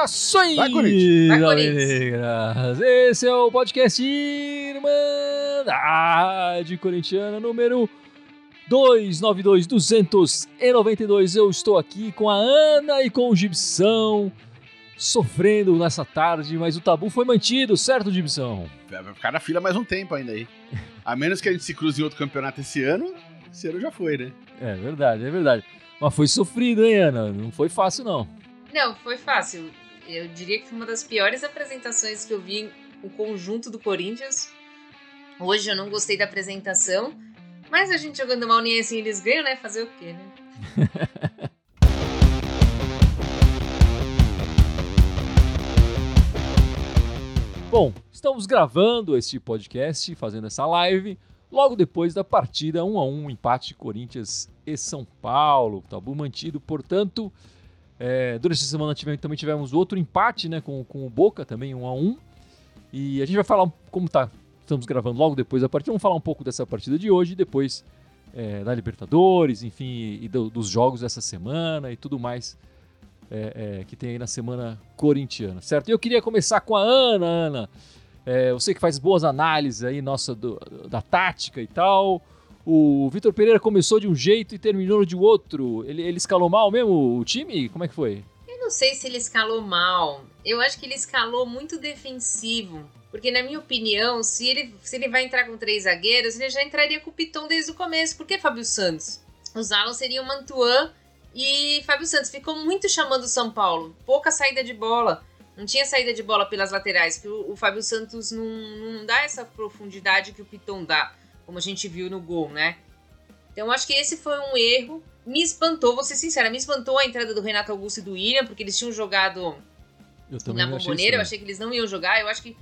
Saudações! Vai, Corinthians! Vai, galera! Esse é o podcast Irmandade Corintiana número 292 292. Eu estou aqui com a Ana e com o Gibson sofrendo nessa tarde, mas o tabu foi mantido, certo, Gibson? Vai ficar na fila mais um tempo ainda aí. A menos que a gente se cruze em outro campeonato esse ano, esse ano já foi, né? É verdade, é verdade. Mas foi sofrido, hein, Ana? Não foi fácil, não. Não, foi fácil. Eu diria que foi uma das piores apresentações que eu vi em o conjunto do Corinthians. Hoje eu não gostei da apresentação, mas a gente jogando mal nem assim eles ganham, né? Fazer o quê, né? Bom, estamos gravando este podcast, fazendo essa live, logo depois da partida 1 a 1 empate Corinthians e São Paulo, tabu mantido, portanto, é, durante essa semana tivemos, também tivemos outro empate, né, com, com o Boca também 1 a 1 e a gente vai falar como tá, estamos gravando logo depois da partida, vamos falar um pouco dessa partida de hoje, depois é, da Libertadores, enfim, e do- dos jogos dessa semana e tudo mais é, é, que tem aí na semana corintiana, certo? E eu queria começar com a Ana, Ana. É, você que faz boas análises aí, nossa, do- da tática e tal. O Vitor Pereira começou de um jeito e terminou de outro. Ele, ele escalou mal mesmo o time? Como é que foi? Eu não sei se ele escalou mal. Eu acho que ele escalou muito defensivo. Porque, na minha opinião, se ele, se ele vai entrar com três zagueiros, ele já entraria com o Piton desde o começo. Por que Fábio Santos? Os alas seriam Mantuan e Fábio Santos. Ficou muito chamando o São Paulo. Pouca saída de bola. Não tinha saída de bola pelas laterais, que o, o Fábio Santos não, não dá essa profundidade que o Piton dá, como a gente viu no gol, né? Então acho que esse foi um erro. Me espantou, vou ser sincera, me espantou a entrada do Renato Augusto e do William, porque eles tinham jogado Eu na bomboneira, eu achei que eles não iam jogar. Eu acho que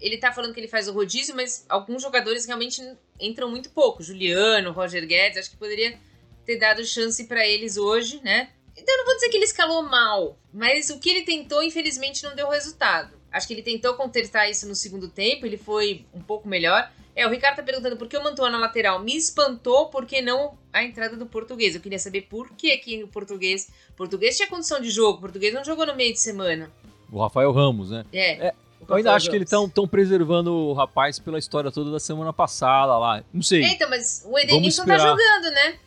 ele tá falando que ele faz o rodízio, mas alguns jogadores realmente entram muito pouco. Juliano, Roger Guedes, acho que poderia ter dado chance pra eles hoje, né? Então eu não vou dizer que ele escalou mal, mas o que ele tentou, infelizmente, não deu resultado. Acho que ele tentou consertar isso no segundo tempo, ele foi um pouco melhor. É, o Ricardo tá perguntando por que o Mantua na lateral. Me espantou porque não a entrada do português. Eu queria saber por que que o português. O português tinha condição de jogo, o português não jogou no meio de semana. O Rafael Ramos, né? É. É, Eu ainda acho que eles estão preservando o rapaz pela história toda da semana passada lá. Não sei. É, então, mas o Edenilson tá jogando, né?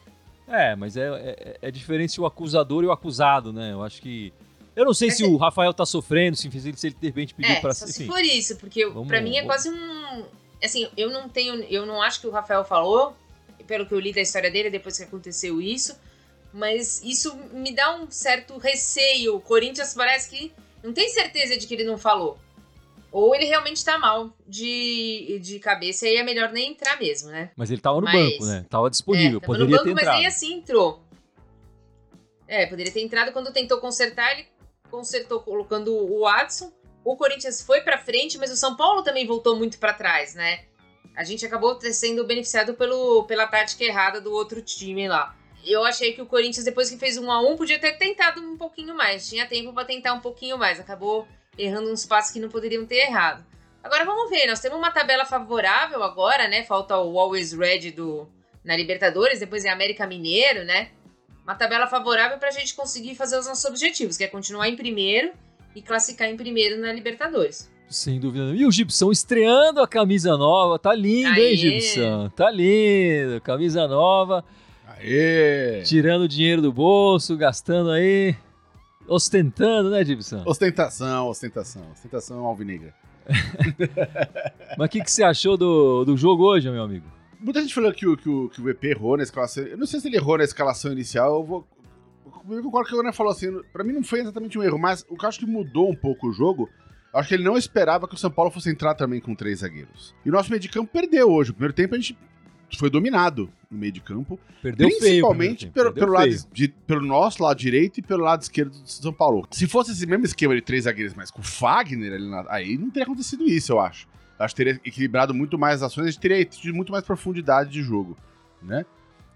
É, mas é, é, é diferente o acusador e o acusado, né? Eu acho que. Eu não sei se é- o Rafael tá sofrendo, se, se ele de repente pediu É, pra. só se enfim. for isso, porque pra mim é quase um. Assim, eu não tenho. Eu não acho que o Rafael falou, pelo que eu li da história dele depois que aconteceu isso, mas isso me dá um certo receio. O Corinthians parece que não tem certeza de que ele não falou. Ou ele realmente tá mal de, de cabeça e aí é melhor nem entrar mesmo, né? Mas ele tava no Mas- banco, né? Tava disponível, é, tava poderia no banco, ter mas entrado. nem assim entrou. É, poderia ter entrado quando tentou consertar, ele consertou colocando o Watson. O Corinthians foi pra frente, mas o São Paulo também voltou muito pra trás, né? A gente acabou sendo beneficiado pelo, pela tática errada do outro time lá. Eu achei que o Corinthians, depois que fez um a um, podia ter tentado um pouquinho mais. Tinha tempo pra tentar um pouquinho mais. Acabou errando uns passos que não poderiam ter errado. Agora vamos ver, nós temos uma tabela favorável agora, né? Falta o Always Red do, na Libertadores, depois é América Mineiro, né? Uma tabela favorável pra gente conseguir fazer os nossos objetivos, que é continuar em primeiro e classificar em primeiro na Libertadores. Sem dúvida. nenhuma. E o Gibson estreando a camisa nova. Tá lindo, Aê. hein, Gibson? Tá lindo. Camisa nova. Aê! Tirando o dinheiro do bolso, gastando aí. Ostentando, né, Gibson? Ostentação, ostentação. Ostentação alvinegra. Mas o que, que você achou do, do jogo hoje, meu amigo? Muita gente falou que o, que, o, que o EP errou na escalação. Eu não sei se ele errou na escalação inicial. Eu vou. Eu concordo que o Ana falou assim. Pra mim não foi exatamente um erro, mas o que eu acho que mudou um pouco o jogo. eu Acho que ele não esperava que o São Paulo fosse entrar também com três zagueiros. E o nosso meio de campo perdeu hoje. O primeiro tempo a gente foi dominado no meio de campo. Perdeu feio. Principalmente tempo, pelo, pelo, lado feio. de- pelo nosso lado direito e pelo lado esquerdo do São Paulo. Se fosse esse mesmo esquema de três zagueiros, mas com o Fagner ali na- aí não teria acontecido isso, eu acho. Eu acho que teria equilibrado muito mais as ações, a gente teria tido muito mais profundidade de jogo, né?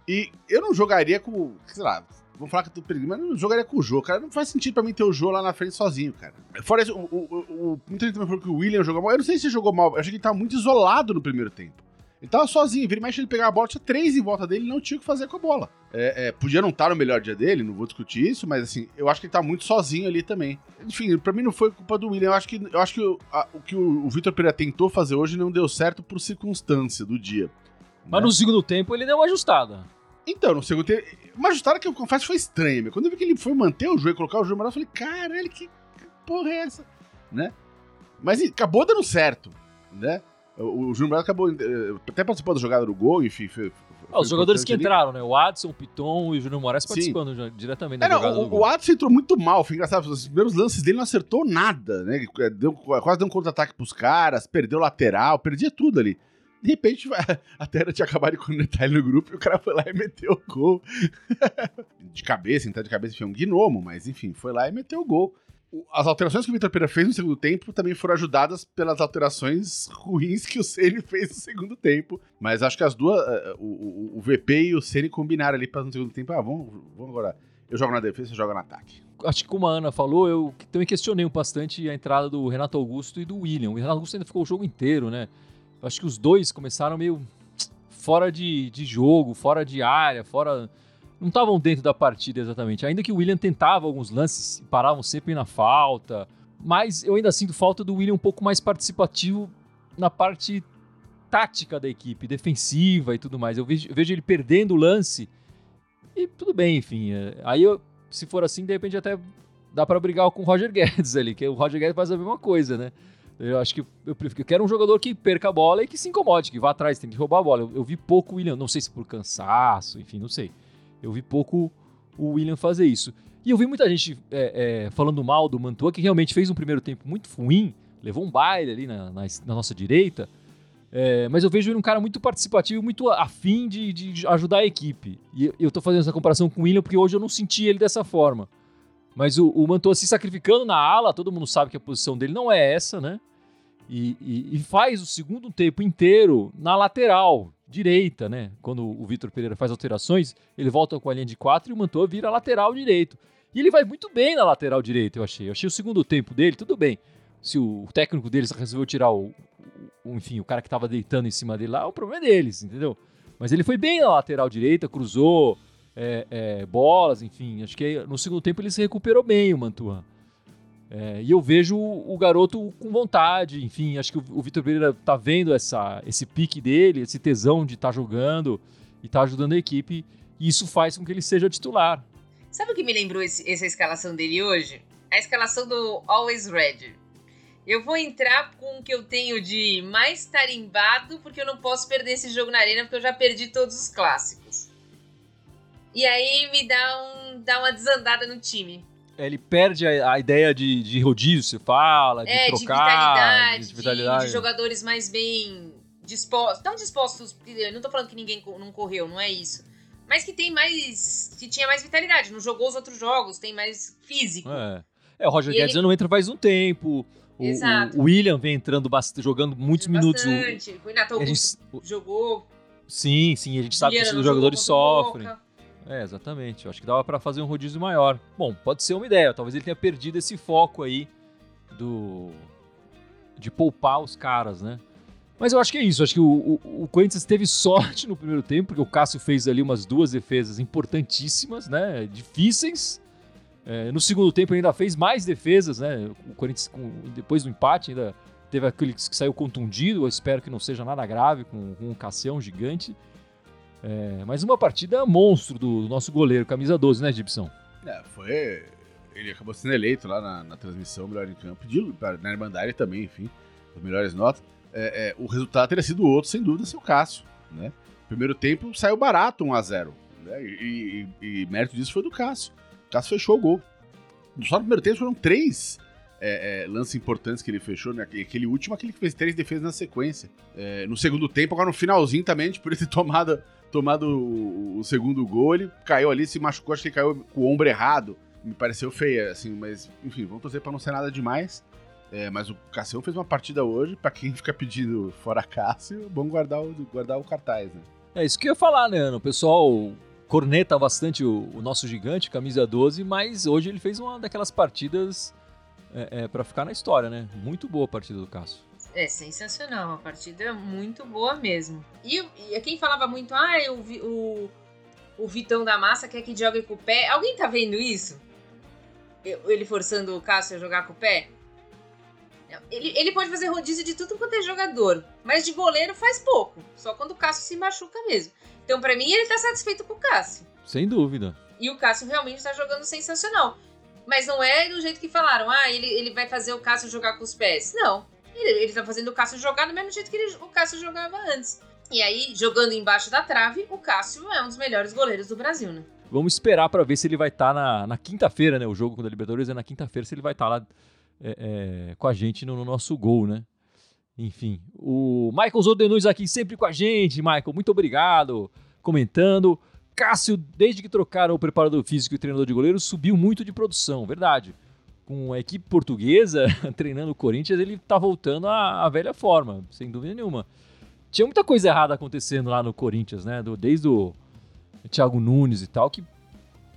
E eu não jogaria com, sei lá, Vamos falar que eu tô perdendo, mas não jogaria com o Jô, cara. Não faz sentido pra mim ter o Jô lá na frente sozinho, cara. Fora isso, o, o, o, muita gente também falou que o William jogou mal. Eu não sei se ele jogou mal, eu achei que ele tava muito isolado no primeiro tempo. Ele tava sozinho, vira e mexe ele pegar a bola, tinha três em volta dele e não tinha o que fazer com a bola. É, é, podia não estar no melhor dia dele, não vou discutir isso, mas assim, eu acho que ele tá muito sozinho ali também. Enfim, pra mim não foi culpa do William, eu acho que, eu acho que o, a, o que o, o Vitor Pereira tentou fazer hoje não deu certo por circunstância do dia. Mas né? no segundo tempo ele deu uma ajustada. Então, no segundo tempo, uma ajustada que eu confesso foi estranha. Quando eu vi que ele foi manter o jogo e colocar o jogo eu falei, caralho, que porra é essa? Né? Mas acabou dando certo, né? O, o Júnior Moraes acabou. Eh, até participou da jogada do gol, enfim. Foi, foi ah, os jogadores que ali. entraram, né? O Adson, o Piton e o Júnior Moraes participando já, diretamente da é, jogada. Não, o, o Adson entrou muito mal, foi engraçado. Os primeiros lances dele não acertou nada, né? Eh, deu, quase deu um contra-ataque pros caras, perdeu lateral, perdia tudo ali. De repente, a Terra tinha acabado de conectar ele no grupo e o cara foi lá e meteu o gol. de cabeça, então de cabeça, enfim, um gnomo, mas enfim, foi lá e meteu o gol as alterações que o Vitor Pereira fez no segundo tempo também foram ajudadas pelas alterações ruins que o Ceni fez no segundo tempo. Mas acho que as duas, uh, o, o, VP e o Ceni combinaram ali para no segundo tempo. Ah, vamos, vamos agora. Eu jogo na defesa, você joga no ataque. Acho que como a Ana falou, eu também questionei bastante a entrada do Renato Augusto e do William. O Renato Augusto ainda ficou o jogo inteiro, né? Acho que os dois começaram meio fora de, de jogo, fora de área, fora não estavam dentro da partida exatamente. Ainda que o William tentava alguns lances, paravam sempre na falta. Mas eu ainda sinto falta do William um pouco mais participativo na parte tática da equipe, defensiva e tudo mais. Eu vejo, eu vejo ele perdendo o lance e tudo bem, enfim. É, aí, eu, se for assim, de repente até dá para brigar com o Roger Guedes ali, que o Roger Guedes faz a mesma coisa, né? Eu acho que eu, prefiro, eu quero um jogador que perca a bola e que se incomode, que vá atrás, tem que roubar a bola. Eu, eu vi pouco o William, não sei se por cansaço, enfim, não sei. Eu vi pouco o William fazer isso. E eu vi muita gente é, é, falando mal do Mantua, que realmente fez um primeiro tempo muito ruim, levou um baile ali na, na, na nossa direita. É, mas eu vejo ele um cara muito participativo, muito afim de, de ajudar a equipe. E eu tô fazendo essa comparação com o William porque hoje eu não senti ele dessa forma. Mas o, o Mantua se sacrificando na ala, todo mundo sabe que a posição dele não é essa, né? E, e, e faz o segundo tempo inteiro na lateral, direita, né? Quando o Vitor Pereira faz alterações, ele volta com a linha de quatro e o Mantua vira lateral direito. E ele vai muito bem na lateral direita, eu achei. Eu achei o segundo tempo dele, tudo bem. Se o técnico deles resolveu tirar o, o enfim, o cara que estava deitando em cima dele lá, o problema é deles, entendeu? Mas ele foi bem na lateral direita, cruzou é, é, bolas, enfim. Acho que no segundo tempo ele se recuperou bem, o Mantua. É, e eu vejo o, garoto com vontade, enfim, acho que o, Vitor Pereira tá vendo essa, esse pique dele, esse tesão de estar tá jogando e tá ajudando a equipe, e isso faz com que ele seja titular. Sabe o que me lembrou esse, essa escalação dele hoje? A escalação do Always Red. Eu vou entrar com o que eu tenho de mais tarimbado, porque eu não posso perder esse jogo na arena, porque eu já perdi todos os clássicos. E aí me dá, um, dá uma desandada no time. É, ele perde a, a, ideia de, de rodízio, você fala, de é, trocar. De vitalidade, de, vitalidade. De, jogadores mais bem dispostos. Não dispostos, não tô falando que ninguém não correu, não é isso. Mas que tem mais. que tinha mais vitalidade. Não jogou os outros jogos, tem mais físico. É, é o Roger Guedes ele... não entra faz um tempo. O, Exato. o William vem entrando bastante, jogando muitos minutos. Bastante. O, Renato Augusto gente... jogou. Sim, sim, a gente sabe que os jogadores sofrem. Boca. É, exatamente. Eu acho que dava para fazer um rodízio maior. Bom, pode ser uma ideia. Talvez ele tenha perdido esse foco aí do de poupar os caras, né? Mas eu acho que é isso. Eu acho que o, o, o, Corinthians teve sorte no primeiro tempo, porque o Cássio fez ali umas duas defesas importantíssimas, né? Difíceis. É, no segundo tempo ainda fez mais defesas, né? O Corinthians, com, depois do empate, ainda teve aquele que saiu contundido. Eu espero que não seja nada grave com, com um Cassião gigante. É, mas uma partida monstro do, nosso goleiro, camisa 12, né, Gibson? É, foi. Ele acabou sendo eleito lá na, na transmissão, melhor em campo, de, na Irmandade também, enfim, as melhores notas. É, é, o resultado teria sido outro, sem dúvida, seu Cássio. Né? Primeiro tempo saiu barato 1x0. Né? E, e, e, mérito disso foi do Cássio. O Cássio fechou o gol. Só no primeiro tempo foram três é, é, lances importantes que ele fechou, né? Aquele último, aquele que fez três defesas na sequência. É, no segundo tempo, agora no finalzinho também, por ele ter tomado tomado o, segundo gol, ele caiu ali, se machucou, acho que caiu com o ombro errado. Me pareceu feia, assim, mas enfim, vamos torcer pra não ser nada demais. É, mas o Cassião fez uma partida hoje, pra quem fica pedindo fora Cássio, é bom guardar o, guardar o cartaz, né? É isso que eu ia falar, né, Ana? O pessoal corneta bastante o, o, nosso gigante, camisa 12, mas hoje ele fez uma daquelas partidas é, é, para ficar na história, né? Muito boa a partida do Cássio. É sensacional, uma partida muito boa mesmo. E, e quem falava muito, ah, eu vi, o, o Vitão da Massa quer que jogue com o pé. Alguém tá vendo isso? Ele forçando o Cássio a jogar com o pé? Ele, ele pode fazer rodízio de tudo quanto é jogador, mas de goleiro faz pouco. Só quando o Cássio se machuca mesmo. Então, para mim, ele tá satisfeito com o Cássio. Sem dúvida. E o Cássio realmente tá jogando sensacional. Mas não é do jeito que falaram, ah, ele, ele vai fazer o Cássio jogar com os pés. Não. Ele, ele tá fazendo o Cássio jogar do mesmo jeito que ele, o Cássio jogava antes. E aí, jogando embaixo da trave, o Cássio é um dos melhores goleiros do Brasil, né? Vamos esperar para ver se ele vai estar tá na, na quinta-feira, né? O jogo com a Libertadores é na quinta-feira, se ele vai estar tá lá é, é, com a gente no, no, nosso gol, né? Enfim, o Michael Zodenuz aqui sempre com a gente, Michael, muito obrigado, comentando. Cássio, desde que trocaram o preparador físico e o treinador de goleiro, subiu muito de produção, verdade. Com a equipe portuguesa treinando o Corinthians, ele tá voltando à, à velha forma, sem dúvida nenhuma. Tinha muita coisa errada acontecendo lá no Corinthians, né? Do, desde o Thiago Nunes e tal, que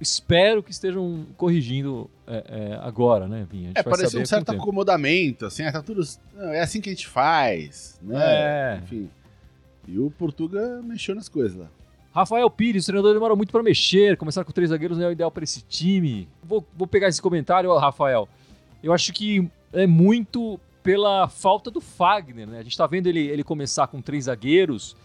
espero que estejam corrigindo é, é, agora, né, Vinha? É, pareceu um certo acomodamento, assim, é, tá tudo. É assim que a gente faz, né? É. Enfim. E o Portuga mexeu nas coisas lá. Rafael Pires, o treinador demora muito para mexer, começar com três zagueiros não é o ideal para esse time. Vou, vou pegar esse comentário, Rafael. Eu acho que é muito pela falta do Fagner, né? A gente tá vendo ele, ele começar com três zagueiros.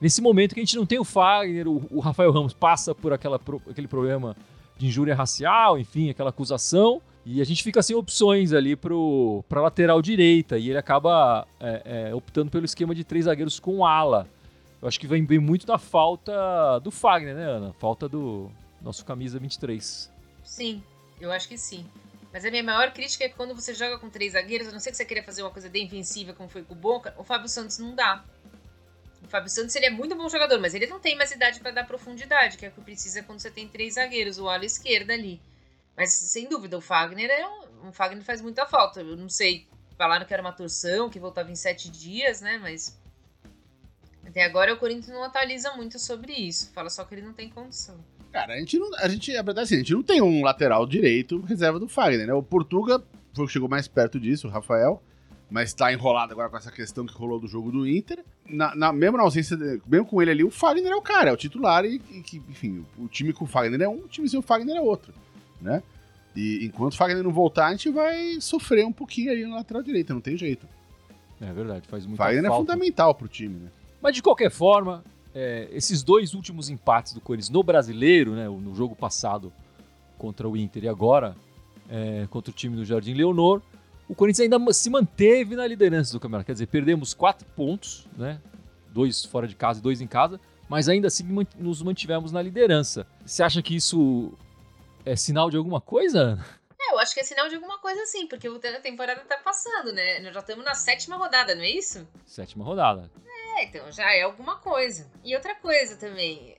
Nesse momento que a gente não tem o Fagner, o, o Rafael Ramos passa por aquela, aquele problema de injúria racial, enfim, aquela acusação. E a gente fica sem opções ali para lateral direita. E ele acaba é, é, optando pelo esquema de três zagueiros com ala. Eu acho que vem bem muito da falta do Fagner, né, Ana? Falta do nosso camisa 23. Sim, eu acho que sim. Mas a minha maior crítica é que quando você joga com três zagueiros, a não ser que você queira fazer uma coisa defensiva como foi com o Boca, o Fábio Santos não dá. O Fábio Santos ele é muito bom jogador, mas ele não tem mais idade para dar profundidade, que é o que precisa quando você tem três zagueiros, o ala esquerda ali. Mas sem dúvida, o Fagner é um, o Fagner faz muita falta. Eu não sei, falaram que era uma torção, que voltava em sete dias, né? Mas até agora o Corinthians não atualiza muito sobre isso. Fala só que ele não tem condição. Cara, a gente não. A gente, a verdade é assim, a gente não tem um lateral direito reserva do Fagner, né? O Portuga foi o que chegou mais perto disso, o Rafael. Mas tá enrolado agora com essa questão que rolou do jogo do Inter. Na, na mesmo na ausência, de, mesmo com ele ali, o Fagner é o cara, é o titular e, e enfim, o time com o Fagner é um, o time sem o Fagner é outro, né? E enquanto o Fagner não voltar, a gente vai sofrer um pouquinho ali na lateral direita, não tem jeito. É verdade, faz muito Fagner é falta. é fundamental pro time, né? Mas de qualquer forma, é, esses dois últimos empates do Corinthians no brasileiro, né, no jogo passado contra o Inter e agora é, contra o time do Jardim Leonor, o Corinthians ainda se manteve na liderança do campeonato. Quer dizer, perdemos quatro pontos, né? Dois fora de casa e dois em casa, mas ainda assim nos mantivemos na liderança. Você acha que isso é sinal de alguma coisa? É, eu acho que é sinal de alguma coisa sim, porque a temporada tá passando, né? Nós já estamos na sétima rodada, não é isso? Sétima rodada. É, então já é alguma coisa. E outra coisa também.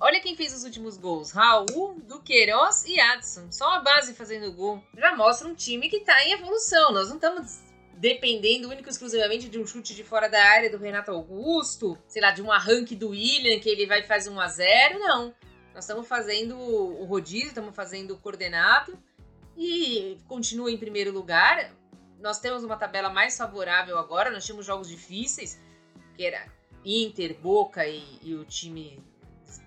Olha quem fez os últimos gols: Raul, Duqueiroz e Adson. Só a base fazendo gol. Já mostra um time que tá em evolução. Nós não estamos dependendo único e exclusivamente de um chute de fora da área do Renato Augusto, sei lá, de um arranque do William que ele vai fazer 1 a 0 Não. Nós estamos fazendo o rodízio, estamos fazendo o coordenado e continua em primeiro lugar. Nós temos uma tabela mais favorável agora, nós tínhamos jogos difíceis que era Inter, Boca e, e o time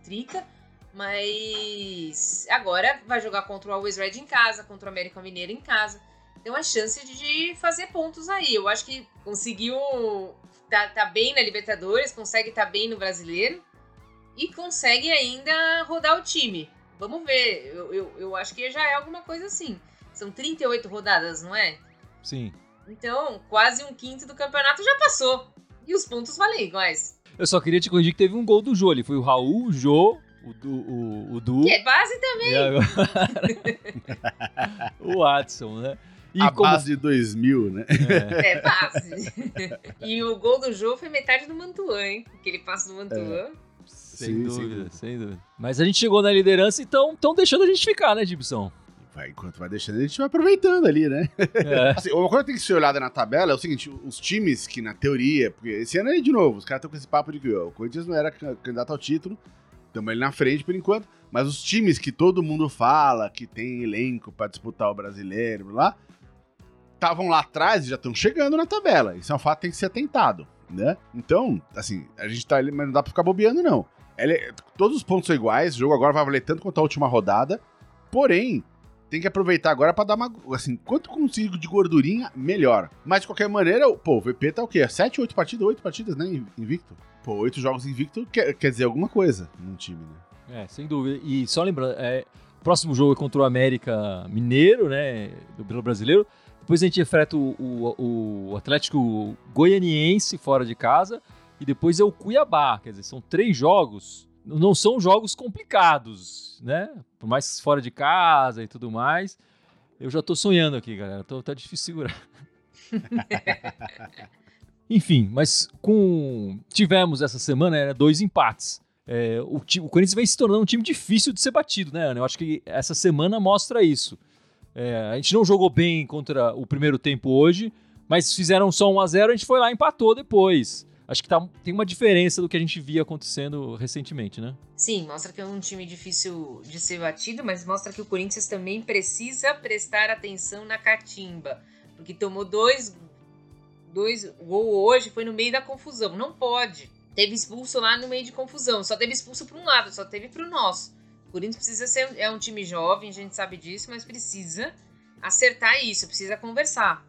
Trica. Mas agora vai jogar contra o Always Red em casa, contra o América Mineiro em casa. Tem uma chance de fazer pontos aí. Eu acho que conseguiu. Tá, tá bem na Libertadores, consegue estar tá bem no brasileiro e consegue ainda rodar o time. Vamos ver. Eu, eu, eu acho que já é alguma coisa assim. São 38 rodadas, não é? Sim. Então, quase um quinto do campeonato já passou. E os pontos valem iguais. Eu só queria te corrigir que teve um gol do Jô ali. Foi o Raul, o Jô, o Du. O, o du que é base também. Agora... o Watson, né? E a como... base de 2000, né? É, é base. e o gol do Jô foi metade do Mantuan, hein? Que ele passa do Mantuan. É. Sem sim, dúvida, sim. sem dúvida. Mas a gente chegou na liderança, então estão deixando a gente ficar, né, Gibson? Vai, enquanto vai deixando, a gente vai aproveitando ali, né? É. assim, uma coisa que tem que ser olhada na tabela é o seguinte: os times que, na teoria, porque esse ano é de novo, os caras estão com esse papo de que ó, o Corinthians não era candidato ao título, Estamos ali na frente por enquanto. Mas os times que todo mundo fala que tem elenco para disputar o brasileiro, lá, estavam lá atrás e já estão chegando na tabela. Isso é um fato que tem que ser atentado, né? Então, assim, a gente tá ali, mas não dá pra ficar bobeando, não. Ele, todos os pontos são iguais, o jogo agora vai valer tanto quanto a última rodada. Porém, tem que aproveitar agora para dar uma. Assim, quanto consigo de gordurinha, melhor. Mas de qualquer maneira, pô, o VP tá o quê? 7, 8 partidas? 8 partidas, né? Invicto. Pô, 8 jogos invicto quer, quer dizer alguma coisa num time, né? É, sem dúvida. E só lembrando, é, o próximo jogo é contra o América Mineiro, né? Do Brasileiro. Depois a gente enfrenta o, o, o Atlético Goianiense fora de casa. E depois é o Cuiabá. Quer dizer, são três jogos. Não são jogos complicados, né? Por mais fora de casa e tudo mais. Eu já tô sonhando aqui, galera. Tô, tá difícil segurar. Enfim, mas com tivemos essa semana né, dois empates. É, o, o Corinthians vem se tornando um time difícil de ser batido, né, Ana? Eu acho que essa semana mostra isso. É, a gente não jogou bem contra o primeiro tempo hoje, mas fizeram só 1 a 0 a gente foi lá e empatou depois. Acho que tá, tem uma diferença do que a gente via acontecendo recentemente, né? Sim, mostra que é um time difícil de ser batido, mas mostra que o Corinthians também precisa prestar atenção na catimba. Porque tomou dois, dois gol hoje, foi no meio da confusão. Não pode. Teve expulso lá no meio de confusão. Só teve expulso para um lado, só teve para o nosso. O Corinthians precisa ser. É um time jovem, a gente sabe disso, mas precisa acertar isso, precisa conversar.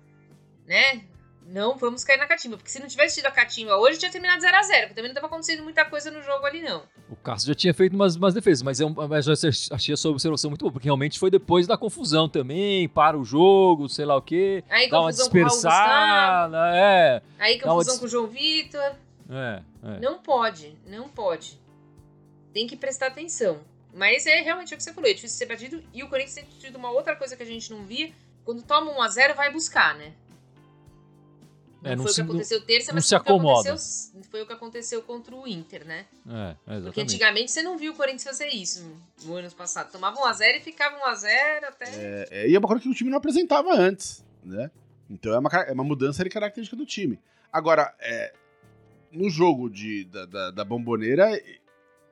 Né? Não vamos cair na catimba, porque se não tivesse tido a catimba hoje, tinha terminado 0 a 0 porque também não estava acontecendo muita coisa no jogo ali, não. O Cássio já tinha feito umas, umas defesas, mas, eu, mas eu achei a sua observação muito boa, porque realmente foi depois da confusão também, para o jogo, sei lá o quê. Aí dá uma dispersada, é. Aí confusão com o João Vitor. É, é. Não pode, não pode. Tem que prestar atenção. Mas é realmente o que você falou, é difícil ser batido. E o Corinthians tem tido uma outra coisa que a gente não via. Quando toma 1 a 0 vai buscar, né? Não, é, não foi se, o que aconteceu terça, mas se acomoda. foi o que aconteceu contra o Inter, né? É, exatamente. Porque antigamente você não viu o Corinthians fazer isso no ano passado. Tomava 1x0 e ficava 1x0 até. É, é, e é uma coisa que o time não apresentava antes, né? Então é uma, é uma mudança de característica do time. Agora, é, no jogo de, da, da, da Bomboneira,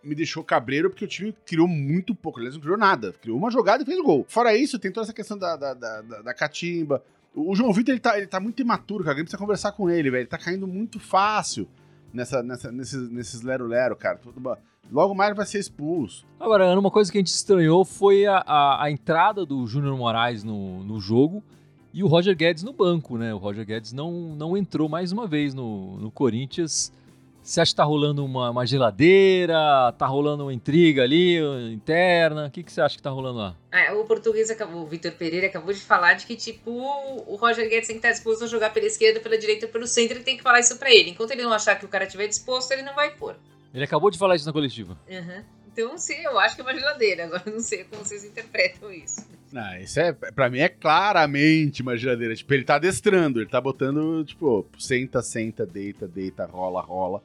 me deixou cabreiro porque o time criou muito pouco. Aliás, não criou nada. Criou uma jogada e fez o gol. Fora isso, tem toda essa questão da, da, da, da catimba. O João Vitor, ele tá, ele tá muito imaturo, cara. A gente precisa conversar com ele, velho. Ele tá caindo muito fácil nessa, nessa, nesses, nesses lero-lero, cara. Tudo, logo mais vai ser expulso. Agora, uma coisa que a gente estranhou foi a, a, a entrada do Júnior Moraes no, no jogo e o Roger Guedes no banco, né? O Roger Guedes não, não entrou mais uma vez no, no Corinthians. Você acha que tá rolando uma, uma, geladeira? Tá rolando uma intriga ali, interna? O que, que você acha que tá rolando lá? Ah, o português, acabou, o Vitor Pereira acabou de falar de que, tipo, o Roger Guedes tem que estar disposto a jogar pela esquerda, pela direita, pelo centro, ele tem que falar isso pra ele. Enquanto ele não achar que o cara estiver disposto, ele não vai pôr. Ele acabou de falar isso na coletiva. Uhum. Então, sim, eu acho que é uma geladeira. Agora, não sei como vocês interpretam isso. Não, isso é, pra mim é claramente uma geladeira. Tipo, ele tá adestrando, ele tá botando, tipo, senta, senta, deita, deita, rola, rola.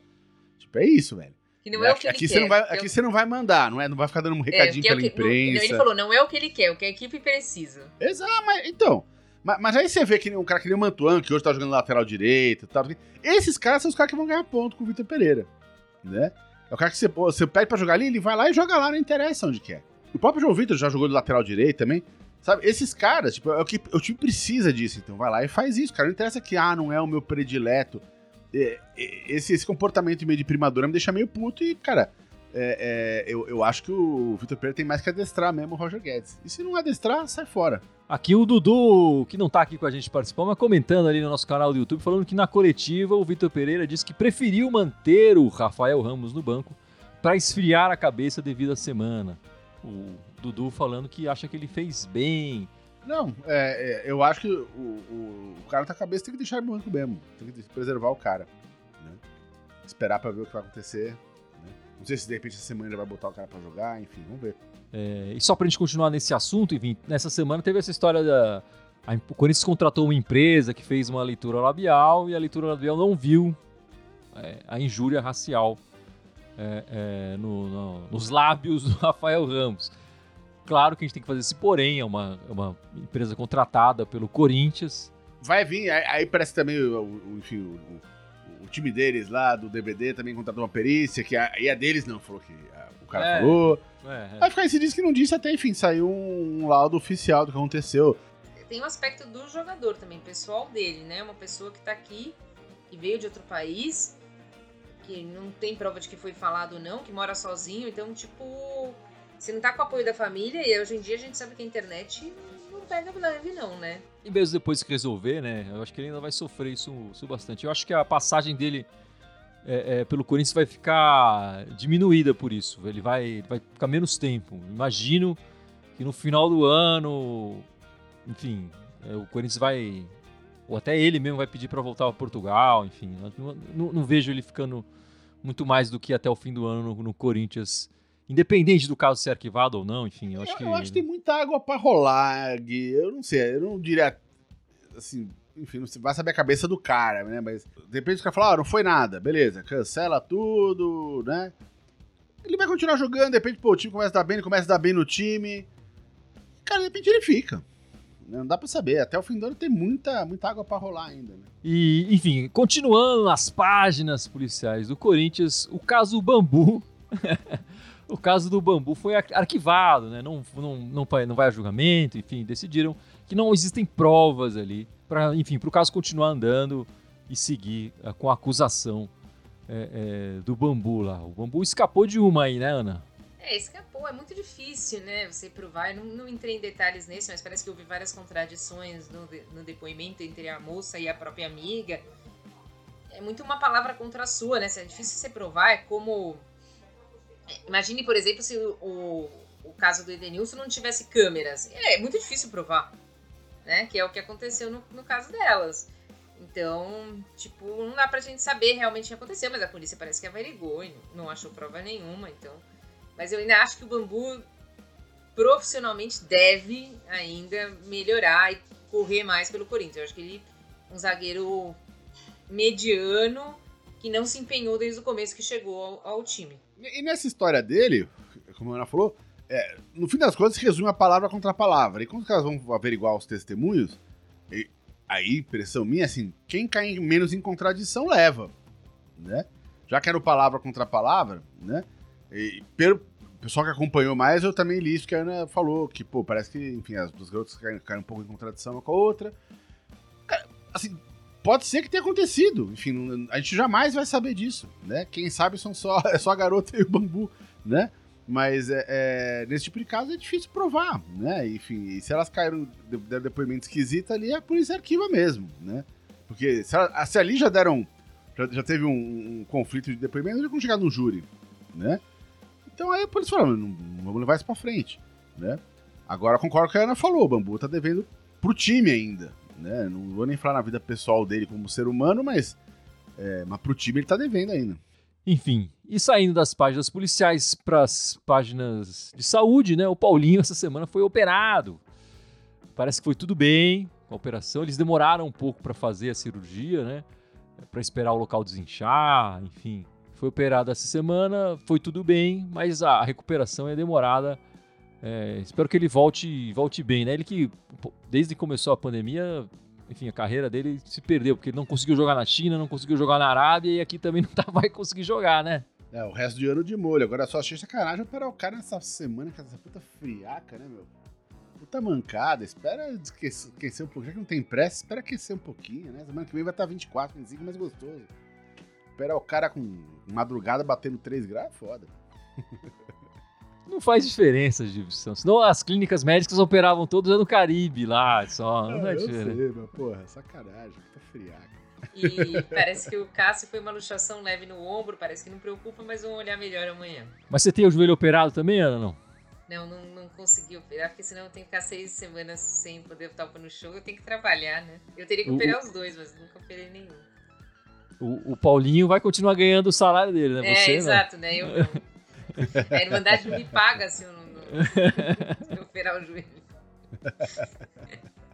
Tipo, é isso, velho. Que não é o que aqui ele você quer. Não vai, aqui é você não vai mandar, não é? Não vai ficar dando um é, recadinho é, pela que, imprensa. Não, ele falou, não é o que ele quer, é o que a equipe precisa. Exato, mas então. Mas, mas aí você vê que um cara que nem o Mantuan, que hoje tá jogando lateral direito e tal. Esses caras são os caras que vão ganhar ponto com o Vitor Pereira. Né? É o cara que você, você pede pra jogar ali, ele vai lá e joga lá, não interessa onde quer. O próprio João Vitor já jogou de lateral direito também. Sabe, esses caras, tipo, é o que o time precisa disso. Então vai lá e faz isso, cara. Não interessa que, ah, não é o meu predileto. É, é, esse, esse comportamento meio de primadora me deixa meio puto e, cara, é, é, eu, eu acho que o Vitor Pereira tem mais que adestrar mesmo o Roger Guedes. E se não adestrar, sai fora. Aqui o Dudu, que não tá aqui com a gente participando, mas comentando ali no nosso canal do YouTube, falando que na coletiva o Vitor Pereira disse que preferiu manter o Rafael Ramos no banco para esfriar a cabeça devido à semana. O Dudu falando que acha que ele fez bem, não, é, é, eu acho que o, o, o, cara tá cabeça tem que deixar ele no banco mesmo. Tem que preservar o cara. Né? Esperar pra ver o que vai acontecer. Né? Não sei se de repente essa semana ele vai botar o cara pra jogar, enfim, vamos ver. É, e só pra gente continuar nesse assunto, enfim, nessa semana teve essa história da. A, o Corinthians contratou uma empresa que fez uma leitura labial e a leitura labial não viu é, a injúria racial é, é no, no, nos lábios do Rafael Ramos. Claro que a gente tem que fazer esse porém, é uma, é uma empresa contratada pelo Corinthians. Vai vir, aí, aí parece também, o, o, enfim, o, o time deles lá, do DVD, também contratou uma perícia, que a, e a deles não, falou que a, o cara É. falou. É, é. Aí ficar esse disse que não disse até, enfim, saiu um, laudo oficial do que aconteceu. Tem um aspecto do jogador também, pessoal dele, né? Uma pessoa que tá aqui, que veio de outro país, que não tem prova de que foi falado ou não, que mora sozinho, então, tipo, você não tá com o apoio da família, e hoje em dia a gente sabe que a internet não pega leve, não, né? E mesmo depois que resolver, né? Eu acho que ele ainda vai sofrer isso, isso bastante. Eu acho que a passagem dele é, é, pelo Corinthians vai ficar diminuída por isso. Ele vai, vai ficar menos tempo. Imagino que no final do ano, enfim, é, o Corinthians vai. Ou até ele mesmo vai pedir para voltar para Portugal, enfim. Não, não- não vejo ele ficando muito mais do que até o fim do ano no, no Corinthians. Independente do caso ser arquivado ou não, enfim, eu acho que. eu acho que tem muita água pra rolar, Gui. Eu não sei, eu não diria. Assim, enfim, não sei, vai saber a cabeça do cara, né? Mas de repente o cara fala, ah, não foi nada, beleza, cancela tudo, né? Ele vai continuar jogando, de repente, pô, o time começa a dar bem, ele começa a dar bem no time. Cara, de repente ele fica. né? Não dá pra saber. Até o fim do ano tem muita, muita água pra rolar ainda, né? E, enfim, continuando nas páginas policiais do Corinthians, o caso Bambu. o caso do Bambu foi ar- arquivado, né? Não, não, não, não vai a julgamento, enfim, decidiram que não existem provas ali para, enfim, para o caso continuar andando e seguir ah, com a acusação é, é, do Bambu lá. O Bambu escapou de uma aí, né, Ana? É, escapou, é muito difícil, né? Você provar. Eu não, não entrei em detalhes nesse, mas parece que houve várias contradições no, no depoimento entre a moça e a própria amiga. É muito uma palavra contra a sua, né? É difícil você provar. É como. Imagine, por exemplo, se o, o, caso do Edenilson não tivesse câmeras. É, é muito difícil provar, né? Que é o que aconteceu no, no caso delas. Então, tipo, não dá pra gente saber realmente o que aconteceu, mas a polícia parece que averigou e não achou prova nenhuma, então. Mas eu ainda acho que o Bambu profissionalmente deve ainda melhorar e correr mais pelo Corinthians. Eu acho que ele é um zagueiro mediano que não se empenhou desde o começo que chegou ao, ao time. E nessa história dele, como a Ana falou, é, no fim das contas resume a palavra contra a palavra. E quando os caras vão averiguar os testemunhos, e- aí, impressão minha, assim, quem cai menos em contradição leva, né? Já que era palavra contra palavra, né? E pelo pessoal que acompanhou mais, eu também li isso que a Ana falou, que, pô, parece que, enfim, as duas garotas caem, caem um pouco em contradição uma com a outra. Cara, assim, pode ser que tenha acontecido, enfim, a gente jamais vai saber disso, né? Quem sabe são só, é só a garota e o bambu, né? Mas é, é, nesse tipo de caso é difícil provar, né? Enfim, se elas caíram, de- depoimento esquisito ali, a polícia arquiva mesmo, né? Porque se, ela- se ali já deram, já, já teve um, um conflito de depoimento, já vão chegar no júri, né? Então aí a polícia fala, não, não vamos levar isso pra frente, né? Agora concordo com o que a Ana falou, o Bambu tá devendo pro time ainda, né? Não vou nem falar na vida pessoal dele como ser humano, mas, é, mas pro time ele tá devendo ainda. Enfim, e saindo das páginas policiais para as páginas de saúde, né? O Paulinho essa semana foi operado. Parece que foi tudo bem com a operação. Eles demoraram um pouco para fazer a cirurgia, né? Para esperar o local desinchar, enfim. Foi operado essa semana, foi tudo bem, mas a recuperação é demorada. É, espero que ele volte, volte bem, né? Ele que desde que começou a pandemia, enfim, a carreira dele se perdeu, porque não conseguiu jogar na China, não conseguiu jogar na Arábia e aqui também não tá, vai conseguir jogar, né? É, o resto do ano de molho. Agora só achei sacanagem operar o cara nessa semana com essa puta friaca, né, meu? Puta mancada. Espera aquecer um pouquinho. Já que não tem pressa, espera aquecer um pouquinho, né? Semana que vem vai estar 24, 25, mais gostoso. Esperar o cara com madrugada batendo 3 graus é foda. Não faz diferença, Gibson. Senão as clínicas médicas operavam todas no Caribe lá, só. Não é eu diferença. sei, mas porra, sacanagem. Puta friaca. E parece que o Cássio foi uma luxação leve no ombro, parece que não preocupa, mas vamos olhar melhor amanhã. Mas você tem o joelho operado também, Ana? Não? Não, não, não consegui operar, porque senão eu tenho que ficar seis semanas sem poder estar no show, eu tenho que trabalhar, né? Eu teria que O- operar os dois, mas nunca operei nenhum. O, o Paulinho vai continuar ganhando o salário dele, né? é, Você, né? exato, né? Eu não. A Irmandade me paga se eu não, não- eu operar o joelho.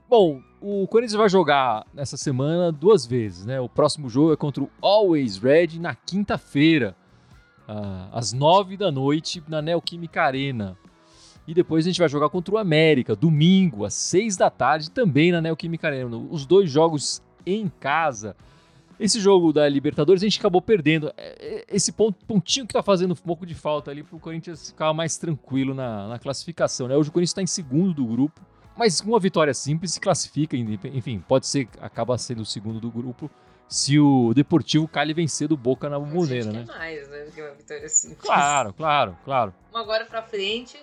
Bom, o Corinthians vai jogar nessa semana duas vezes, né? O próximo jogo é contra o Always Red na quinta-feira, ah, às nove da noite, na Neoquímica Arena. E depois a gente vai jogar contra o América, domingo, às seis da tarde, também na Neoquímica Arena. Os dois jogos em casa. Esse jogo da Libertadores a gente acabou perdendo. É, é, esse pontinho que tá fazendo um pouco de falta ali pro Corinthians ficar mais tranquilo na, na classificação, né? Hoje o Corinthians tá em segundo do grupo, mas com uma vitória simples se classifica, enfim, pode ser, acaba sendo o segundo do grupo se o Deportivo Cali vencer do Boca na Bomboneira, né? mais, né? Que uma vitória simples. Claro, claro, claro. Uma agora pra frente,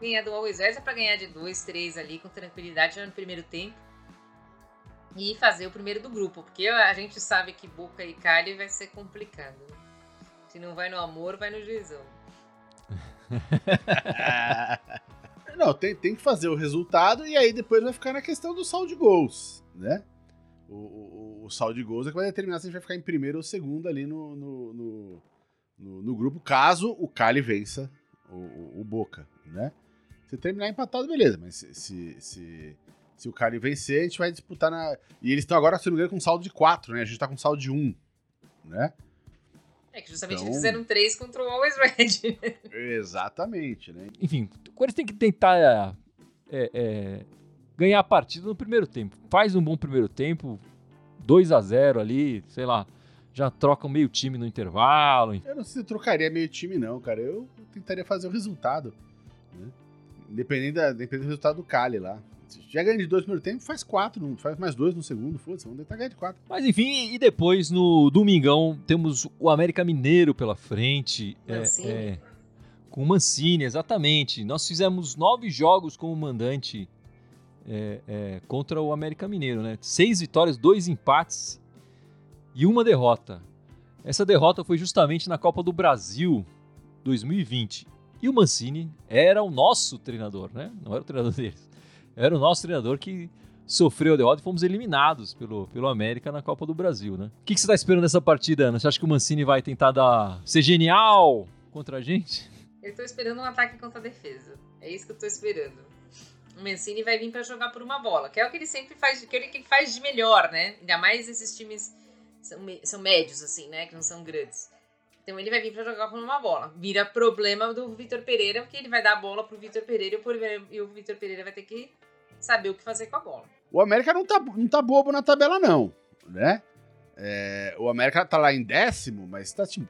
ganhar do Always é pra ganhar de 2, 3 ali com tranquilidade já no primeiro tempo e fazer o primeiro do grupo, porque a gente sabe que Boca e Cali vai ser complicado. Se não vai no amor, vai no juizão. não, tem, tem que fazer o resultado e aí depois vai ficar na questão do saldo de gols, né? O, o, o saldo de gols é que vai determinar se a gente vai ficar em primeiro ou segundo ali no, no, no, no, no grupo, caso o Cali vença o, o, o, Boca, né? Se terminar empatado, beleza, mas se, se, se se o Cali vencer, a gente vai disputar na. E eles estão agora, se não me engano, com saldo de 4, né? A gente tá com saldo de 1, né? É que justamente então... eles fizeram 3 contra o Always Red. Exatamente, né? Enfim, o Corinthians tem que tentar é, é, ganhar a partida no primeiro tempo. Faz um bom primeiro tempo, 2 a 0 ali, sei lá. Já troca meio time no intervalo. Eu não sei se eu trocaria meio time, não, cara. Eu tentaria fazer o resultado. Né? Independente, da, independente do resultado do Cali lá. Já ganha de dois no primeiro tempo, faz quatro, faz mais dois no segundo, foda-se, vamos tentar ganhar de quatro. Mas enfim, e depois no domingão temos o América Mineiro pela frente. É, é, com o Mancini, exatamente. Nós fizemos nove jogos como mandante é, é, contra o América Mineiro, né? Seis vitórias, dois empates e uma derrota. Essa derrota foi justamente na Copa do Brasil 2020. E o Mancini era o nosso treinador, né? Não era o treinador deles era o nosso treinador que sofreu a derrota e fomos eliminados pelo, pelo América na Copa do Brasil, né? O que, que você está esperando dessa partida, Ana? Você acha que o Mancini vai tentar dar, ser genial contra a gente? Eu estou esperando um ataque contra a defesa. É isso que eu estou esperando. O Mancini vai vir para jogar por uma bola, que é o que ele sempre faz, que é o que ele faz de melhor, né? Ainda mais esses times são, são médios, assim, né? Que não são grandes. Então ele vai vir para jogar por uma bola. Vira problema do Vitor Pereira, porque ele vai dar a bola pro Vitor Pereira e o Vitor Pereira vai ter que saber o que fazer com a bola. O América não tá, não tá bobo na tabela, não, né? É, o América tá lá em décimo, mas tá, tipo,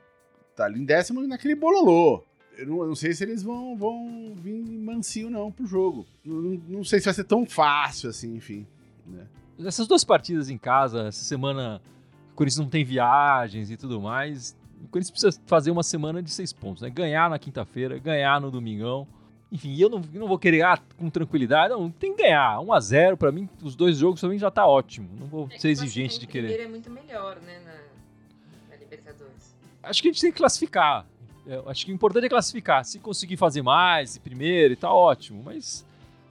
tá ali em décimo naquele bololô. Eu não, eu não, sei se eles vão, vão vir mansinho, não, pro jogo. Não, não, sei se vai ser tão fácil assim, enfim. Né? Essas duas partidas em casa, essa semana, o Corinthians não tem viagens e tudo mais o Corinthians precisa fazer uma semana de seis pontos, né? Ganhar na quinta-feira, ganhar no domingão. Enfim, eu não, não vou querer ah, com tranquilidade, não, tem que ganhar. 1 a 0 para mim, os dois jogos também já tá ótimo. Não vou é ser exigente de querer. é muito melhor, né, na, na Libertadores. Acho que a gente tem que classificar. Eu acho que o importante é classificar. Se conseguir fazer mais, primeiro, tá ótimo. Mas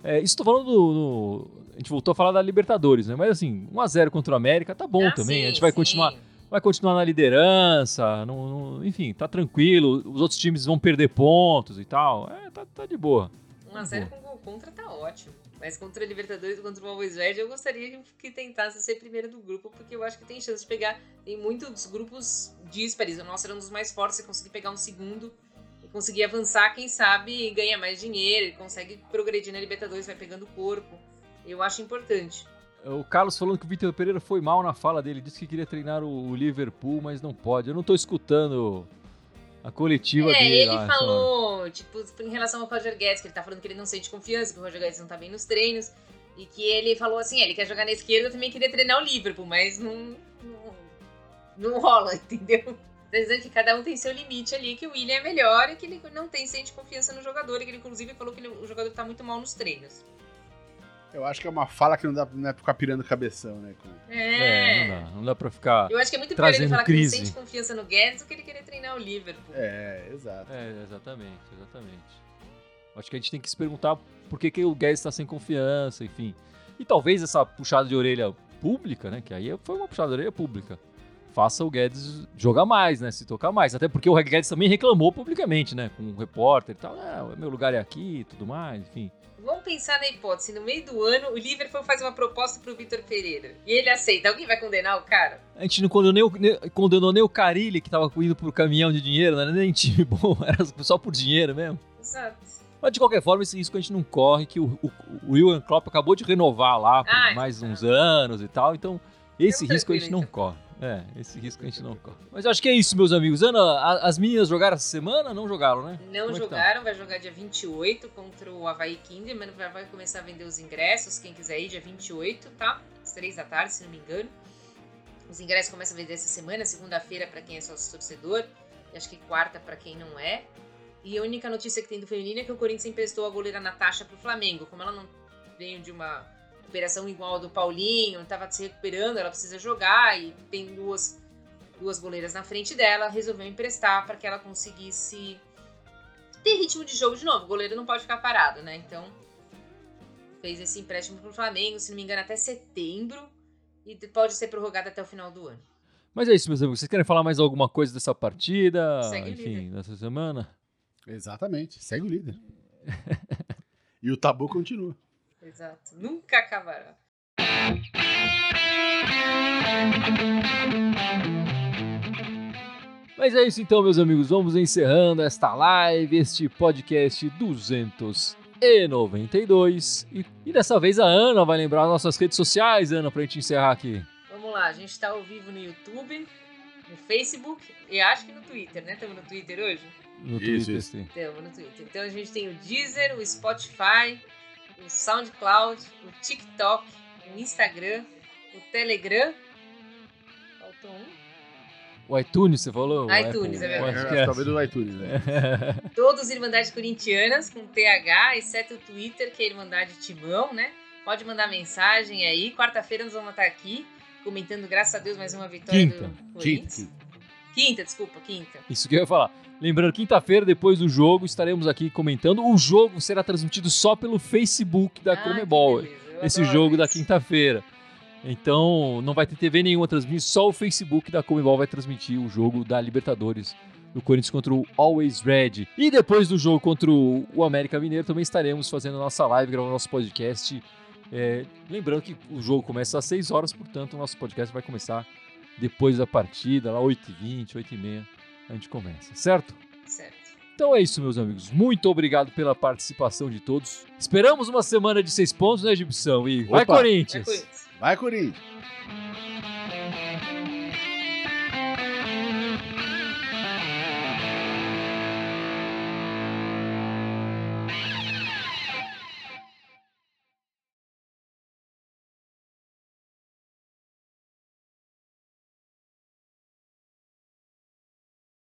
é, isso tô falando do, no, A gente voltou a falar da Libertadores, né? Mas assim, 1x0 contra o América tá bom ah, também. Sim, a gente vai sim. continuar vai continuar na liderança, não, não, enfim, tá tranquilo. Os outros times vão perder pontos e tal. É, tá, tá de boa. 1x0 com gol contra tá ótimo. Mas contra a Libertadores e contra o Always Red, eu gostaria que tentasse ser primeiro do grupo, porque eu acho que tem chance de pegar. Tem muitos grupos díspares. O nosso era um dos mais fortes. Você conseguir pegar um segundo e conseguir avançar, quem sabe ganha mais dinheiro, e consegue progredir na Libertadores, vai pegando corpo. Eu acho importante. O Carlos falando que o Vitor Pereira foi mal na fala dele, disse que queria treinar o Liverpool, mas não pode. Eu não tô escutando a coletiva é, dele. Ele lá, falou, tipo, em relação ao Roger Guedes, que ele tá falando que ele não sente confiança, que o Roger Guedes não tá bem nos treinos. E que ele falou assim, é, ele quer jogar na esquerda, eu também queria treinar o Liverpool, mas não, não, não rola, entendeu? Tá dizendo que cada um tem seu limite ali, que o William é melhor e que ele não tem sente confiança no jogador, e que ele inclusive falou que ele, o jogador tá muito mal nos treinos. Eu acho que é uma fala que não dá não é pra ficar pirando cabeção, né? Com... É. é. não dá. Não dá pra ficar. Eu acho que é muito pior ele falar crise. que não sente confiança no Guedes do que ele querer treinar o Liverpool. É, exato. É, exatamente, exatamente. Acho que a gente tem que se perguntar por que, que o Guedes tá sem confiança, enfim. E talvez essa puxada de orelha pública, né? Que aí foi uma puxada de orelha pública. Faça o Guedes jogar mais, né? Se tocar mais. Até porque o Guedes também reclamou publicamente, né? Com o repórter e tal. Ah, meu lugar é aqui e tudo mais, enfim. Vamos pensar na hipótese, no meio do ano, o Liverpool faz uma proposta pro Vitor Pereira. E ele aceita. Alguém vai condenar o cara? A gente não condenou, nem, condenou nem o Carilli, que tava indo pro caminhão de dinheiro, não era nem time bom, era só por dinheiro mesmo. Exato. Mas de qualquer forma, esse risco a gente não corre, que o, o, o William Klopp acabou de renovar lá por ah, mais é. uns anos e tal, então esse risco a gente não corre. É, esse risco a gente não corre. Mas eu acho que é isso, meus amigos. Ana, a- as meninas jogaram essa semana? Não jogaram, né? Não Como é tá? jogaram, vai jogar dia 28 contra o Havaí Kinderman. Vai, vai começar a vender os ingressos, quem quiser ir, dia 28, tá? Às 3 da tarde, se não me engano. Os ingressos começam a vender essa semana, segunda-feira para quem é sócio torcedor, e acho que quarta para quem não é. E a única notícia que tem do feminino é que o Corinthians emprestou a goleira Natasha pro Flamengo. Como ela não veio de uma recuperação igual a do Paulinho, estava se recuperando, ela precisa jogar e tem duas, duas goleiras na frente dela, resolveu emprestar para que ela conseguisse ter ritmo de jogo de novo. O goleiro não pode ficar parado, né? Então fez esse empréstimo pro Flamengo, se não me engano, até setembro. E pode ser prorrogado até o final do ano. Mas é isso, meus amigos. Vocês querem falar mais alguma coisa dessa partida? Segue o Enfim, líder. dessa semana? Exatamente. Segue o líder. e o tabu continua. Exato. Nunca acabará. Mas é isso então, meus amigos. Vamos encerrando esta live, este podcast 292. E, e dessa vez a Ana vai lembrar nossas redes sociais, Ana, pra gente encerrar aqui. Vamos lá, a gente tá ao vivo no YouTube, no Facebook e acho que no Twitter, né? Estamos no Twitter hoje? No Isso, Twitter, isso. sim. Estamos no Twitter. Então a gente tem o Deezer, o Spotify, o SoundCloud, o TikTok, o Instagram, o Telegram. Faltou um. O iTunes, você falou? O iTunes, é Apple verdade. É, talvez do iTunes, né? Todos Irmandades Corintianas, com TH, exceto o Twitter, que é Irmandade Timão, né? Pode mandar mensagem aí. Quarta-feira nós vamos estar aqui, comentando, graças a Deus, mais uma vitória Quinta. do Corinthians. quinta. Quinta, desculpa, quinta. Isso que eu ia falar. Lembrando, quinta-feira, depois do jogo, estaremos aqui comentando. O jogo será transmitido só pelo Facebook da Ah, Comebol. esse jogo da isso. quinta-feira. Então, não vai ter TV nenhuma transmitindo, só o Facebook da Comebol vai transmitir o jogo da Libertadores do Corinthians contra o Always Red. E depois do jogo contra o o América Mineiro, também estaremos fazendo a nossa live, gravando nosso podcast. É, lembrando que o jogo começa às 6 horas, portanto, o nosso podcast vai começar depois da partida, lá 8h20, 8h30, a gente começa, certo? Certo. Então é isso, meus amigos. Muito obrigado pela participação de todos. Esperamos uma semana de seis pontos, né, Gibson? E vai, Opa. Vai, Corinthians! Corinthians. Vai, Corinthians.